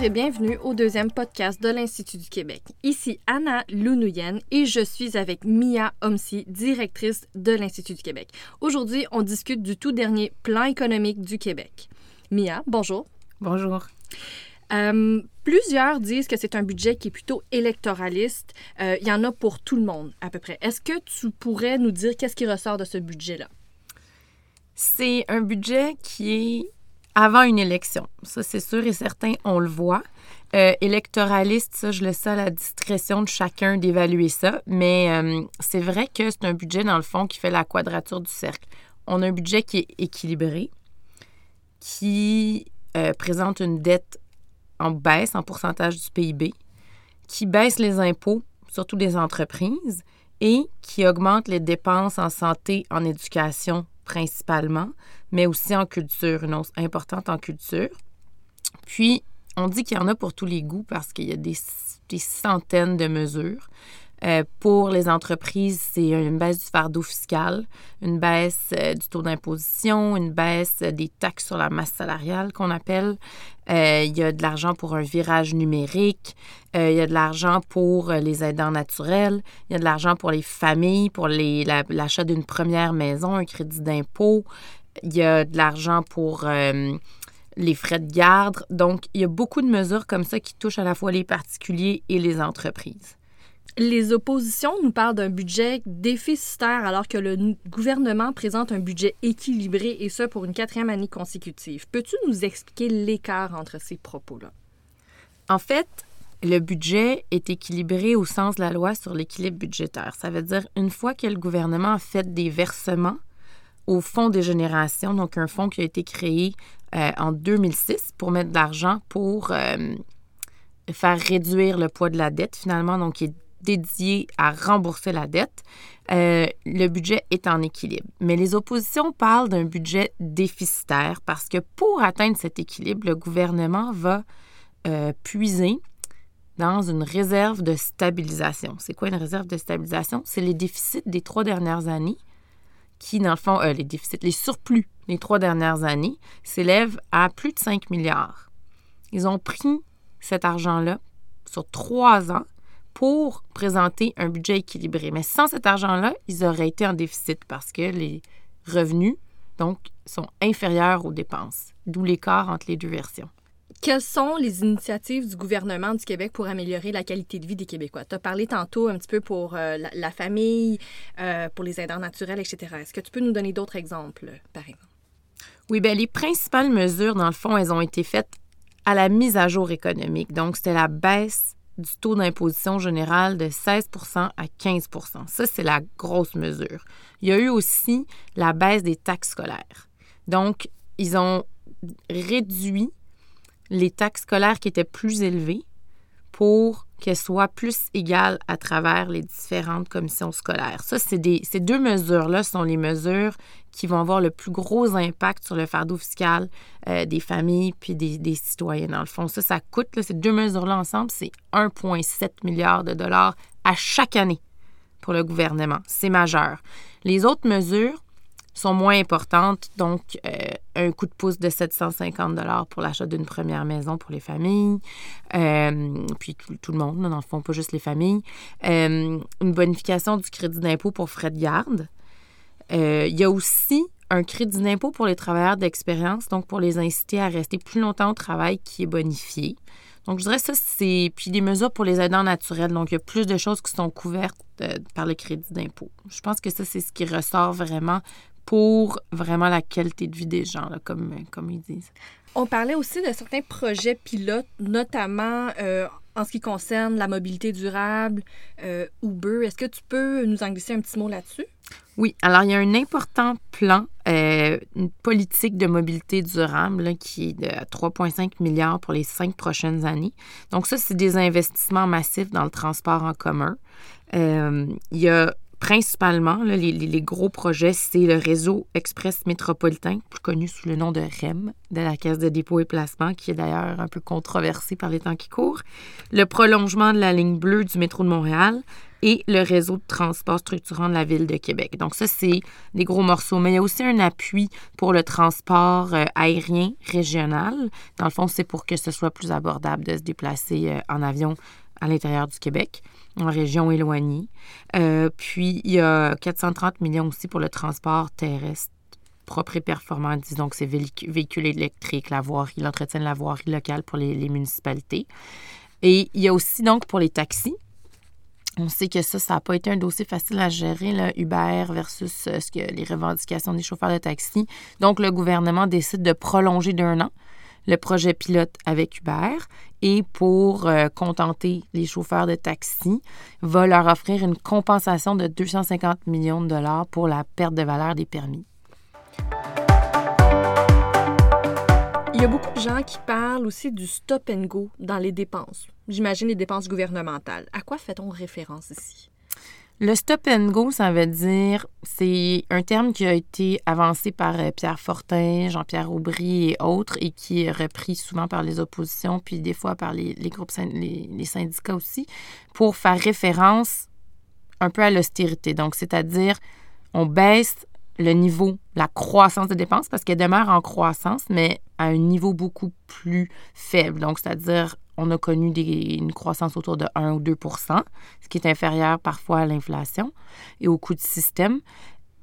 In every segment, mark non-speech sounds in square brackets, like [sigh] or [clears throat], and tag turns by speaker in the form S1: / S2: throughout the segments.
S1: Bonjour et bienvenue au deuxième podcast de l'Institut du Québec. Ici Anna Lounouyen et je suis avec Mia Omsi, directrice de l'Institut du Québec. Aujourd'hui, on discute du tout dernier plan économique du Québec. Mia, bonjour.
S2: Bonjour.
S1: Euh, plusieurs disent que c'est un budget qui est plutôt électoraliste. Euh, il y en a pour tout le monde, à peu près. Est-ce que tu pourrais nous dire qu'est-ce qui ressort de ce budget-là?
S2: C'est un budget qui est avant une élection. Ça, c'est sûr et certain, on le voit. Euh, électoraliste, ça, je laisse ça à la discrétion de chacun d'évaluer ça. Mais euh, c'est vrai que c'est un budget, dans le fond, qui fait la quadrature du cercle. On a un budget qui est équilibré, qui euh, présente une dette en baisse en pourcentage du PIB, qui baisse les impôts, surtout des entreprises, et qui augmente les dépenses en santé, en éducation principalement, mais aussi en culture, une hausse importante en culture. Puis, on dit qu'il y en a pour tous les goûts parce qu'il y a des, centaines de mesures. Euh, pour les entreprises, c'est une baisse du fardeau fiscal, une baisse euh, du taux d'imposition, une baisse des taxes sur la masse salariale qu'on appelle. Euh, il y a de l'argent pour un virage numérique. il y a de l'argent pour les aidants naturels. Il y a de l'argent pour les familles, pour l'achat d'une première maison, un crédit d'impôt. Il y a de l'argent pour les frais de garde. Donc, il y a beaucoup de mesures comme ça qui touchent à la fois les particuliers et les entreprises.
S1: Les oppositions nous parlent d'un budget déficitaire alors que le gouvernement présente un budget équilibré et ce pour une quatrième année consécutive. Peux-tu nous expliquer l'écart entre ces propos-là?
S2: En fait, le budget est équilibré au sens de la loi sur l'équilibre budgétaire. Ça veut dire une fois que le gouvernement a fait des versements au Fonds des générations, donc un fonds qui a été créé euh, en 2006 pour mettre de l'argent pour euh, faire réduire le poids de la dette finalement, donc est dédié à rembourser la dette. Euh, le budget est en équilibre. Mais les oppositions parlent d'un budget déficitaire parce que pour atteindre cet équilibre, le gouvernement va puiser dans une réserve de stabilisation. C'est quoi une réserve de stabilisation? C'est les déficits des trois dernières années qui, dans le fond, euh, les déficits, les surplus les trois dernières années s'élèvent à plus de 5 milliards. Ils ont pris cet argent-là sur trois ans pour présenter un budget équilibré. Mais sans cet argent-là, ils auraient été en déficit parce que les revenus, donc, sont inférieurs aux dépenses, d'où l'écart entre les deux versions.
S1: Quelles sont les initiatives du gouvernement du Québec pour améliorer la qualité de vie des Québécois? Tu as parlé tantôt un petit peu pour euh, la, famille, euh, pour les aidants naturels, etc. Est-ce que tu peux nous donner d'autres exemples, par exemple?
S2: Oui, bien, les principales mesures, dans le fond, elles ont été faites à la mise à jour économique. Donc, c'était la baisse du taux d'imposition générale de 16 à 15 Ça, c'est la grosse mesure. Il y a eu aussi la baisse des taxes scolaires. Donc, ils ont réduit les taxes scolaires qui étaient plus élevées pour qu'elles soient plus égales à travers les différentes commissions scolaires. Ça, c'est ces deux mesures-là sont les mesures qui vont avoir le plus gros impact sur le fardeau fiscal euh, des familles puis des, des, citoyens. Dans le fond, ça, ça coûte, ces deux mesures-là ensemble, c'est 1,7 milliard de dollars à chaque année pour le gouvernement. C'est majeur. Les autres mesures, sont moins importantes. Donc, euh, un coup de pouce de 750 dollars pour l'achat d'une première maison pour les familles, euh, puis tout, le monde, dans le fond, pas juste les familles. Euh, une bonification du crédit d'impôt pour frais de garde. il y a aussi un crédit d'impôt pour les travailleurs d'expérience, donc pour les inciter à rester plus longtemps au travail qui est bonifié. Donc, je dirais ça, c'est. Puis des mesures pour les aidants naturels. Donc, il y a plus de choses qui sont couvertes par le crédit d'impôt. Je pense que ça, c'est ce qui ressort vraiment pour vraiment la qualité de vie des gens, comme, comme ils disent.
S1: On parlait aussi de certains projets pilotes, notamment euh, en ce qui concerne la mobilité durable, euh, Uber. Est-ce que tu peux nous en glisser un petit mot là-dessus?
S2: Oui, alors il y a un important plan, euh, une politique de mobilité durable qui est de 3,5 milliards pour les cinq prochaines années. Donc ça, c'est des investissements massifs dans le transport en commun. il y a principalement, les, gros projets, c'est le réseau express métropolitain, plus connu sous le nom de REM, de la Caisse de dépôt et placement, qui est d'ailleurs un peu controversé par les temps qui courent, le prolongement de la ligne bleue du métro de Montréal et le réseau de transport structurant de la ville de Québec. Donc ça, c'est des gros morceaux. Mais il y a aussi un appui pour le transport euh, aérien régional. Dans le fond, c'est pour que ce soit plus abordable de se déplacer euh, en avion à l'intérieur du Québec en région éloignée. Euh, puis, il y a 430 millions aussi pour le transport terrestre propre et performant, disons que c'est véhicules électriques, la voirie, l'entretien de la voirie locale pour les, municipalités. Et il y a aussi donc pour les taxis, on sait que ça, ça n'a pas été un dossier facile à gérer, là, Uber versus euh, les revendications des chauffeurs de taxi. Donc, le gouvernement décide de prolonger d'un an le projet pilote avec Uber et pour euh, contenter les chauffeurs de taxi, va leur offrir une compensation de 250 millions de dollars pour la perte de valeur des permis.
S1: Il y a beaucoup de gens qui parlent aussi du stop and go dans les dépenses. J'imagine les dépenses gouvernementales. À quoi fait-on référence ici?
S2: Le stop and go, ça veut dire, c'est un terme qui a été avancé par euh, Pierre Fortin, Jean-Pierre Aubry et autres, et qui est repris souvent par les oppositions, puis des fois par les, groupes, les, syndicats aussi, pour faire référence un peu à l'austérité. Donc, c'est-à-dire, on baisse le niveau, la croissance des dépenses, parce qu'elle demeure en croissance, mais à un niveau beaucoup plus faible. Donc, c'est-à-dire, on a connu une croissance autour de 1 ou 2% ce qui est inférieur parfois à l'inflation et au coût du système.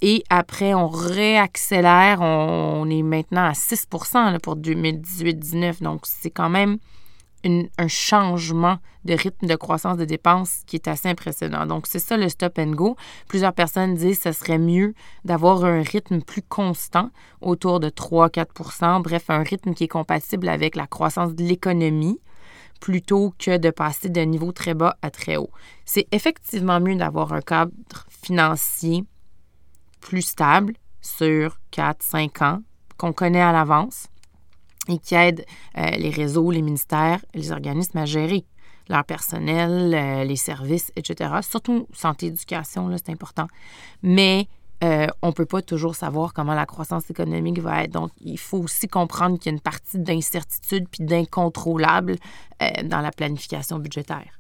S2: Et après, on réaccélère, on, est maintenant à 6% pour 2018-19. Donc, c'est quand même un changement de rythme de croissance de dépenses qui est assez impressionnant. Donc, c'est ça le stop and go. Plusieurs personnes disent que ce serait mieux d'avoir un rythme plus constant, autour de 3-4% bref, un rythme qui est compatible avec la croissance de l'économie plutôt que de passer d'un niveau très bas à très haut. C'est effectivement mieux d'avoir un cadre financier plus stable sur 4-5 ans qu'on connaît à l'avance et qui aide euh, les réseaux, les ministères, les organismes à gérer leur personnel, euh, les services, etc. Surtout santé, éducation, c'est important. Mais euh, on ne peut pas toujours savoir comment la croissance économique va être. Donc, il faut aussi comprendre qu'il y a une partie d'incertitude puis d'incontrôlable dans la planification budgétaire.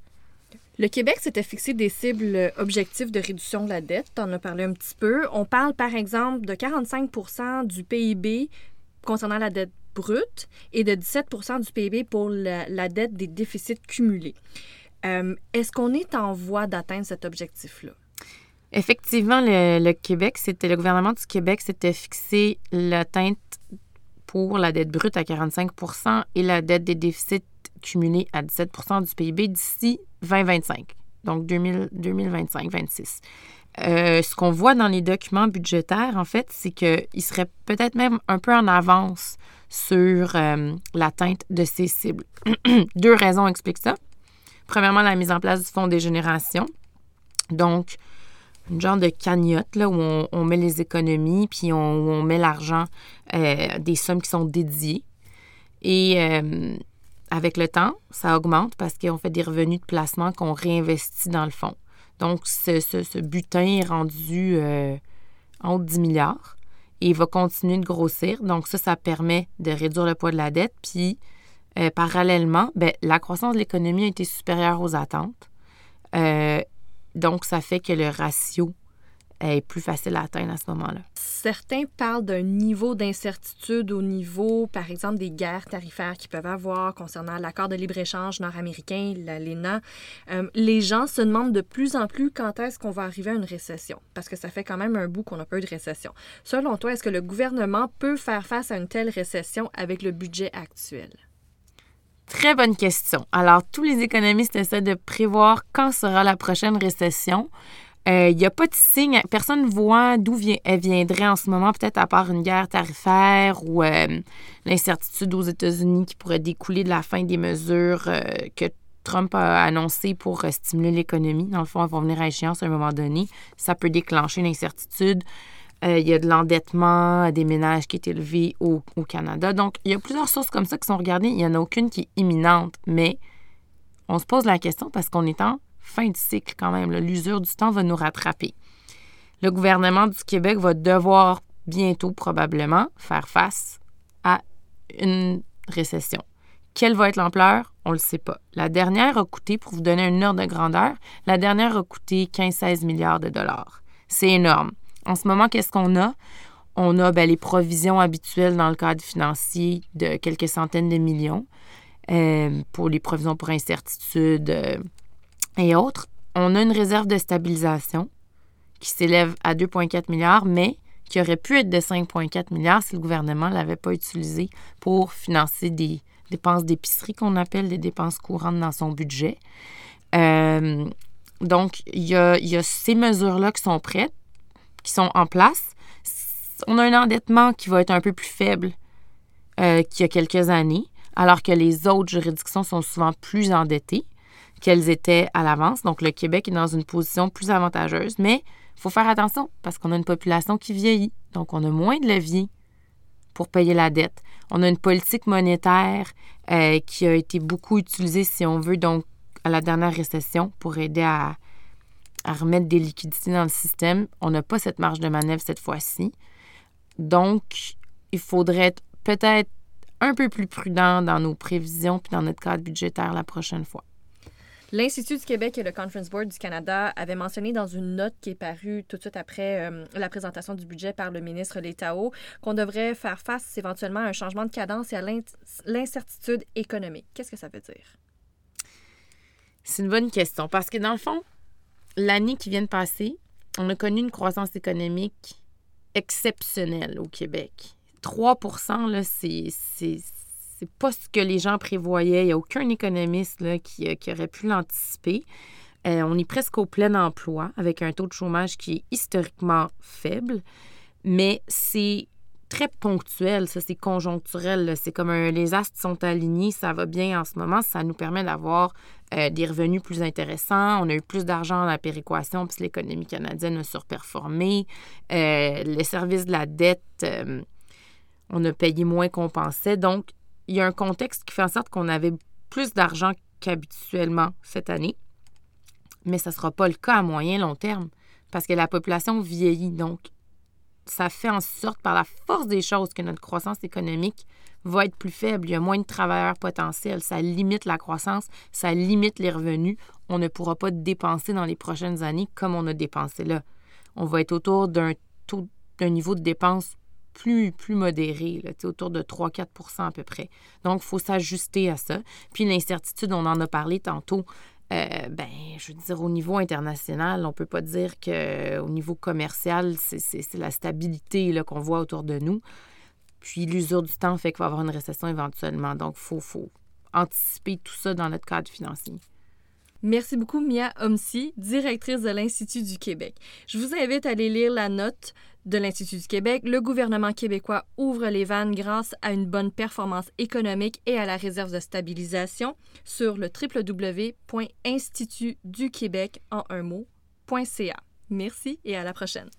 S1: Le Québec s'était fixé des cibles objectifs de réduction de la dette. Tu en as parlé un petit peu. On parle, par exemple, de 45% du PIB concernant la dette brute et de 17% du PIB pour la, dette des déficits cumulés. Euh, est-ce qu'on est en voie d'atteindre cet objectif-là?
S2: Effectivement, le, Québec, c'était le gouvernement du Québec s'était fixé l'atteinte pour la dette brute à 45% et la dette des déficits cumulés à 17% du PIB d'ici 2025, donc 2025-26. Euh, ce qu'on voit dans les documents budgétaires, en fait, c'est qu'il serait peut-être même un peu en avance sur euh, l'atteinte de ces cibles. [clears throat] Deux raisons expliquent ça. Premièrement, la mise en place du fonds des générations. Donc, une genre de cagnotte là, où on, met les économies, puis on, on met l'argent, euh, des sommes qui sont dédiées. Et euh, avec le temps, ça augmente parce qu'on fait des revenus de placement qu'on réinvestit dans le fonds. Donc, ce, butin est rendu en haut de 10 milliards et il va continuer de grossir. Donc ça, ça permet de réduire le poids de la dette. Puis euh, parallèlement, ben, la croissance de l'économie a été supérieure aux attentes. Donc ça fait que le ratio est plus facile à atteindre à ce moment-là.
S1: Certains parlent d'un niveau d'incertitude au niveau, par exemple, des guerres tarifaires qu'ils peuvent avoir concernant l'accord de libre-échange nord-américain, l'ALENA. Euh, les gens se demandent de plus en plus quand est-ce qu'on va arriver à une récession, parce que ça fait quand même un bout qu'on n'a pas eu de récession. Selon toi, est-ce que le gouvernement peut faire face à une telle récession avec le budget actuel?
S2: Très bonne question. Alors, tous les économistes essaient de prévoir quand sera la prochaine récession. Il euh, n'y a pas de signe, personne ne voit d'où elle viendrait en ce moment, peut-être à part une guerre tarifaire ou euh, l'incertitude aux États-Unis qui pourrait découler de la fin des mesures euh, que Trump a annoncées pour stimuler l'économie. Dans le fond, elles vont venir à échéance à un moment donné. Ça peut déclencher une incertitude. Il y a de l'endettement des ménages qui est élevé au, Canada. Donc, il y a plusieurs sources comme ça qui sont regardées. Il n'y en a aucune qui est imminente, mais on se pose la question parce qu'on est en fin de cycle quand même. L'usure du temps va nous rattraper. le gouvernement du Québec va devoir bientôt probablement faire face à une récession. Quelle va être l'ampleur? On ne le sait pas. La dernière a coûté, pour vous donner un ordre de grandeur, la dernière a coûté 15-16 milliards de dollars. C'est énorme. En ce moment, qu'est-ce qu'on a? On a ben, les provisions habituelles dans le cadre financier de quelques centaines de millions euh, pour les provisions pour incertitude euh, et autres. On a une réserve de stabilisation qui s'élève à 2,4 milliards, mais qui aurait pu être de 5,4 milliards si le gouvernement ne l'avait pas utilisé pour financer des dépenses d'épicerie qu'on appelle des dépenses courantes dans son budget. Euh, donc, il y a, ces mesures-là qui sont prêtes, sont en place. On a un endettement qui va être un peu plus faible euh, qu'il y a quelques années, alors que les autres juridictions sont souvent plus endettées qu'elles étaient à l'avance. Donc, le Québec est dans une position plus avantageuse, mais il faut faire attention parce qu'on a une population qui vieillit, donc on a moins de levier pour payer la dette. On a une politique monétaire euh, qui a été beaucoup utilisée, si on veut, donc à la dernière récession pour aider à, remettre des liquidités dans le système. On n'a pas cette marge de manœuvre cette fois-ci. Donc, il faudrait être peut-être un peu plus prudent dans nos prévisions puis dans notre cadre budgétaire la prochaine fois.
S1: L'Institut du Québec et le Conference Board du Canada avaient mentionné dans une note qui est parue tout de suite après euh, la présentation du budget par le ministre Létao qu'on devrait faire face éventuellement à un changement de cadence et à l'incertitude économique. Qu'est-ce que ça veut dire?
S2: C'est une bonne question parce que dans le fond, l'année qui vient de passer, on a connu une croissance économique exceptionnelle au Québec. 3% là, c'est c'est pas ce que les gens prévoyaient. Il n'y a aucun économiste là, qui, euh, qui, aurait pu l'anticiper. Euh, on est presque au plein emploi avec un taux de chômage qui est historiquement faible, mais c'est très ponctuel, ça c'est conjoncturel. C'est comme les astres sont alignés, ça va bien en ce moment, ça nous permet d'avoir euh, des revenus plus intéressants. On a eu plus d'argent dans la péréquation puisque l'économie canadienne a surperformé. les services de la dette, on a payé moins qu'on pensait. Donc, il y a un contexte qui fait en sorte qu'on avait plus d'argent qu'habituellement cette année. Mais ce ne sera pas le cas à moyen long terme parce que la population vieillit. Donc, ça fait en sorte, par la force des choses, que notre croissance économique va être plus faible. Il y a moins de travailleurs potentiels. Ça limite la croissance, ça limite les revenus. On ne pourra pas dépenser dans les prochaines années comme on a dépensé là. On va être autour d'un niveau de dépenses plus, modéré, autour de 3-4% à peu près. Donc, il faut s'ajuster à ça. Puis l'incertitude, on en a parlé tantôt. Euh, ben, je veux dire, au niveau international, on ne peut pas dire qu'au niveau commercial, c'est la stabilité qu'on voit autour de nous. Puis l'usure du temps fait qu'il va y avoir une récession éventuellement. Donc, il faut, faut anticiper tout ça dans notre cadre financier.
S1: Merci beaucoup, Mia Omsi, directrice de l'Institut du Québec. Je vous invite à aller lire la note de l'Institut du Québec. Le gouvernement québécois ouvre les vannes grâce à une bonne performance économique et à la réserve de stabilisation sur le www.institutduquebec en un mot.ca. Merci et à la prochaine.